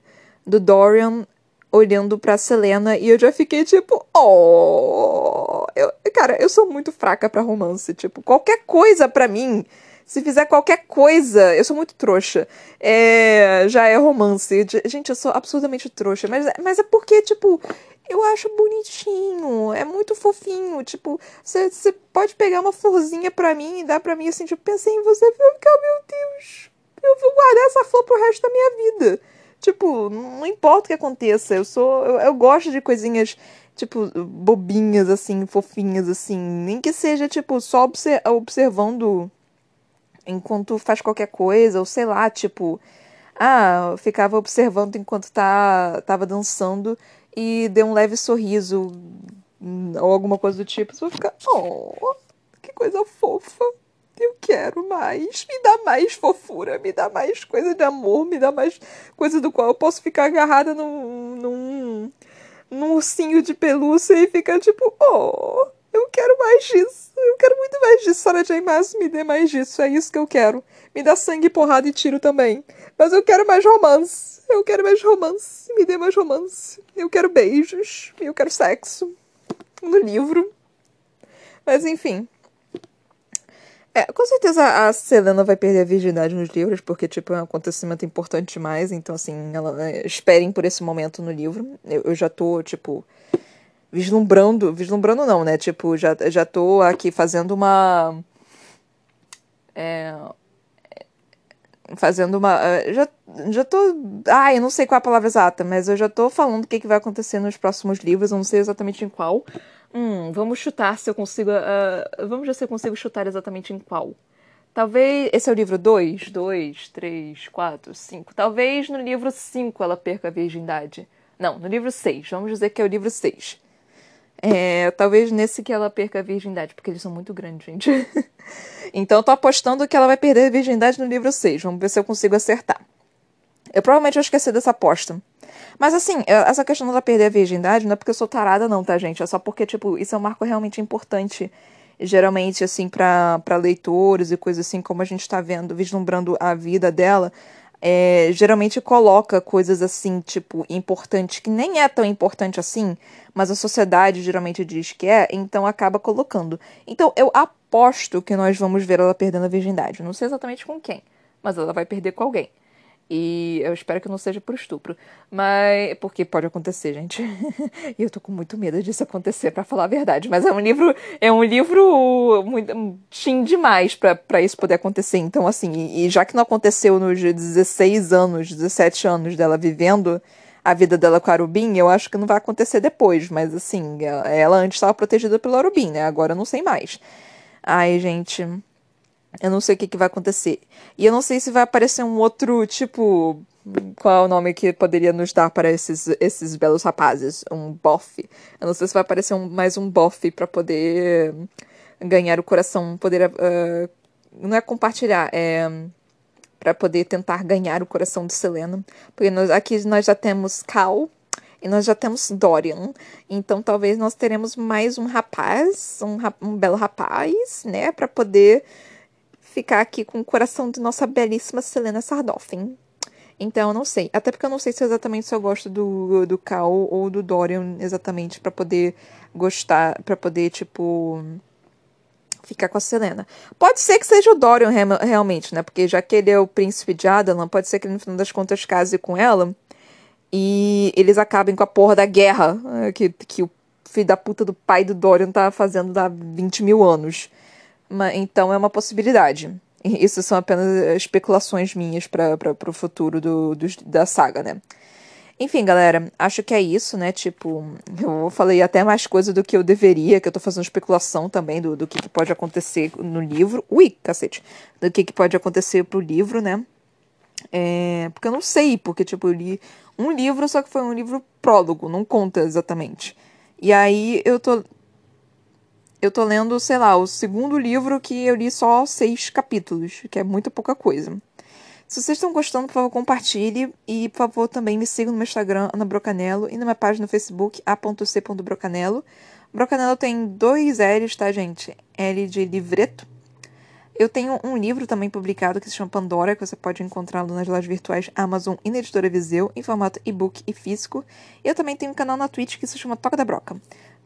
Speaker 1: do Dorian olhando pra Selena e eu já fiquei tipo, oh! Eu, cara, eu sou muito fraca para romance. Tipo, qualquer coisa para mim, se fizer qualquer coisa, eu sou muito trouxa. É, já é romance. Gente, eu sou absurdamente trouxa. Mas, mas é porque, tipo, eu acho bonitinho. É muito fofinho. Tipo, você pode pegar uma florzinha pra mim e dar pra mim assim, tipo, pensei em você e ficar, meu Deus, eu vou guardar essa flor pro resto da minha vida. Tipo, não importa o que aconteça, eu sou. Eu, eu gosto de coisinhas, tipo, bobinhas, assim, fofinhas, assim. Nem que seja, tipo, só observando enquanto faz qualquer coisa, ou sei lá, tipo. Ah, eu ficava observando enquanto tá, tava dançando e deu um leve sorriso ou alguma coisa do tipo. Você vai ficar, oh, que coisa fofa. Eu quero mais. Me dá mais fofura, me dá mais coisa de amor, me dá mais coisa do qual eu posso ficar agarrada num, num, num ursinho de pelúcia e ficar tipo, oh, eu quero mais disso. Eu quero muito mais disso. Sarah J. Maas, me dê mais disso. É isso que eu quero. Me dá sangue, porrada e tiro também. Mas eu quero mais romance. Eu quero mais romance. Me dê mais romance. Eu quero beijos. Eu quero sexo. No livro. Mas enfim. É, com certeza a Selena vai perder a virgindade nos livros, porque, tipo, é um acontecimento importante demais. Então, assim, ela, é, esperem por esse momento no livro. Eu, eu já tô, tipo, vislumbrando. Vislumbrando não, né? Tipo, já, já tô aqui fazendo uma. É, fazendo uma. É, já, já tô. Ai, eu não sei qual é a palavra exata, mas eu já tô falando o que, que vai acontecer nos próximos livros. Eu não sei exatamente em qual. Hum, vamos chutar se eu consigo. Uh, vamos ver se eu consigo chutar exatamente em qual. Talvez. Esse é o livro 2? 2, 3, 4, 5. Talvez no livro 5 ela perca a virgindade. Não, no livro 6. Vamos dizer que é o livro 6. É, talvez nesse que ela perca a virgindade, porque eles são muito grandes, gente. então eu tô apostando que ela vai perder a virgindade no livro 6. Vamos ver se eu consigo acertar. Eu provavelmente vou esquecer dessa aposta. Mas assim, essa questão dela perder a virgindade não é porque eu sou tarada, não, tá, gente? É só porque, tipo, isso é um marco realmente importante. Geralmente, assim, para leitores e coisas assim, como a gente tá vendo, vislumbrando a vida dela, é, geralmente coloca coisas assim, tipo, importantes, que nem é tão importante assim, mas a sociedade geralmente diz que é, então acaba colocando. Então eu aposto que nós vamos ver ela perdendo a virgindade. Não sei exatamente com quem, mas ela vai perder com alguém. E eu espero que não seja por estupro. Mas. Porque pode acontecer, gente. e eu tô com muito medo disso acontecer, para falar a verdade. Mas é um livro. É um livro muito. Tim demais para isso poder acontecer. Então, assim, e, já que não aconteceu nos 16 anos, 17 anos dela vivendo a vida dela com a Arubin, eu acho que não vai acontecer depois. Mas assim, ela antes estava protegida pelo Arubin, né? Agora eu não sei mais. Ai, gente. Eu não sei o que, que vai acontecer. E eu não sei se vai aparecer um outro, tipo. qual é o nome que poderia nos dar para esses, esses belos rapazes? Um bofe. Eu não sei se vai aparecer um, mais um bofe para poder ganhar o coração, poder. Uh, não é compartilhar, é. para poder tentar ganhar o coração de Selena. Porque nós, aqui nós já temos Cal e nós já temos Dorian. Então talvez nós teremos mais um rapaz, um, um belo rapaz, né? para poder ficar aqui com o coração de nossa belíssima Selena Sardoffin. Então, eu não sei. Até porque eu não sei se exatamente se eu gosto do, do Cal ou do Dorian exatamente para poder gostar, para poder, tipo, ficar com a Selena. Pode ser que seja o Dorian realmente, né? Porque já que ele é o príncipe de Adalan, pode ser que ele, no final das contas case com ela e eles acabem com a porra da guerra eh, que, que o filho da puta do pai do Dorian tá fazendo há 20 mil anos. Então é uma possibilidade. Isso são apenas especulações minhas para o futuro do, do, da saga, né? Enfim, galera, acho que é isso, né? Tipo, eu falei até mais coisa do que eu deveria, que eu tô fazendo especulação também do, do que, que pode acontecer no livro. Ui, cacete! Do que, que pode acontecer pro livro, né? É, porque eu não sei, porque, tipo, eu li um livro, só que foi um livro prólogo, não conta exatamente. E aí eu tô eu tô lendo, sei lá, o segundo livro que eu li só seis capítulos, que é muito pouca coisa. Se vocês estão gostando, por favor, compartilhe e, por favor, também me sigam no meu Instagram, Ana Brocanello, e na minha página no Facebook, a.c.brocanello. Brocanello tem dois L's, tá, gente? L de livreto. Eu tenho um livro também publicado que se chama Pandora, que você pode encontrá-lo nas lojas virtuais Amazon e na editora Viseu, em formato e-book e físico. E eu também tenho um canal na Twitch que se chama Toca da Broca.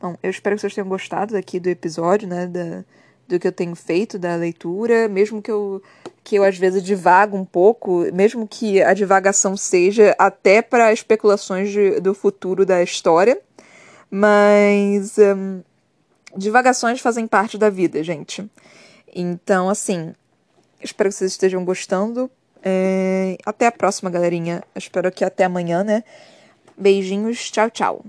Speaker 1: Bom, eu espero que vocês tenham gostado aqui do episódio, né? Da, do que eu tenho feito, da leitura, mesmo que eu, que eu às vezes divago um pouco, mesmo que a divagação seja até para especulações de, do futuro da história. Mas um, divagações fazem parte da vida, gente. Então, assim, espero que vocês estejam gostando. É... Até a próxima, galerinha. espero que até amanhã, né? Beijinhos, tchau, tchau.